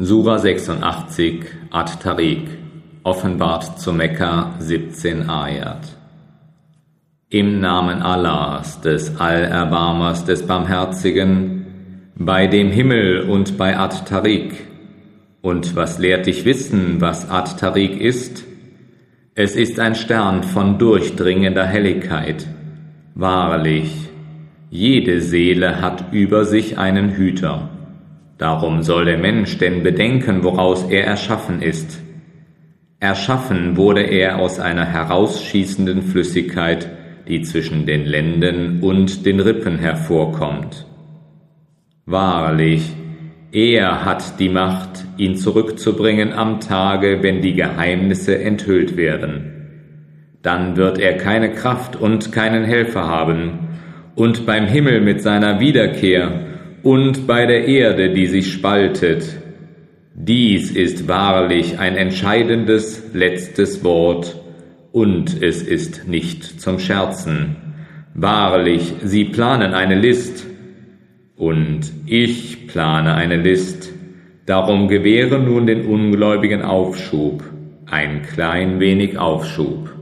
Sura 86 At-Tariq Offenbart zu Mekka 17 Ayat Im Namen Allahs, des Allerbarmers, des Barmherzigen, bei dem Himmel und bei At-Tariq. Und was lehrt dich wissen, was At-Tariq ist? Es ist ein Stern von durchdringender Helligkeit. Wahrlich, jede Seele hat über sich einen Hüter. Darum soll der Mensch denn bedenken, woraus er erschaffen ist. Erschaffen wurde er aus einer herausschießenden Flüssigkeit, die zwischen den Lenden und den Rippen hervorkommt. Wahrlich, er hat die Macht, ihn zurückzubringen am Tage, wenn die Geheimnisse enthüllt werden. Dann wird er keine Kraft und keinen Helfer haben, und beim Himmel mit seiner Wiederkehr und bei der Erde, die sich spaltet. Dies ist wahrlich ein entscheidendes letztes Wort, und es ist nicht zum Scherzen. Wahrlich, sie planen eine List, und ich plane eine List, darum gewähre nun den Ungläubigen Aufschub, ein klein wenig Aufschub.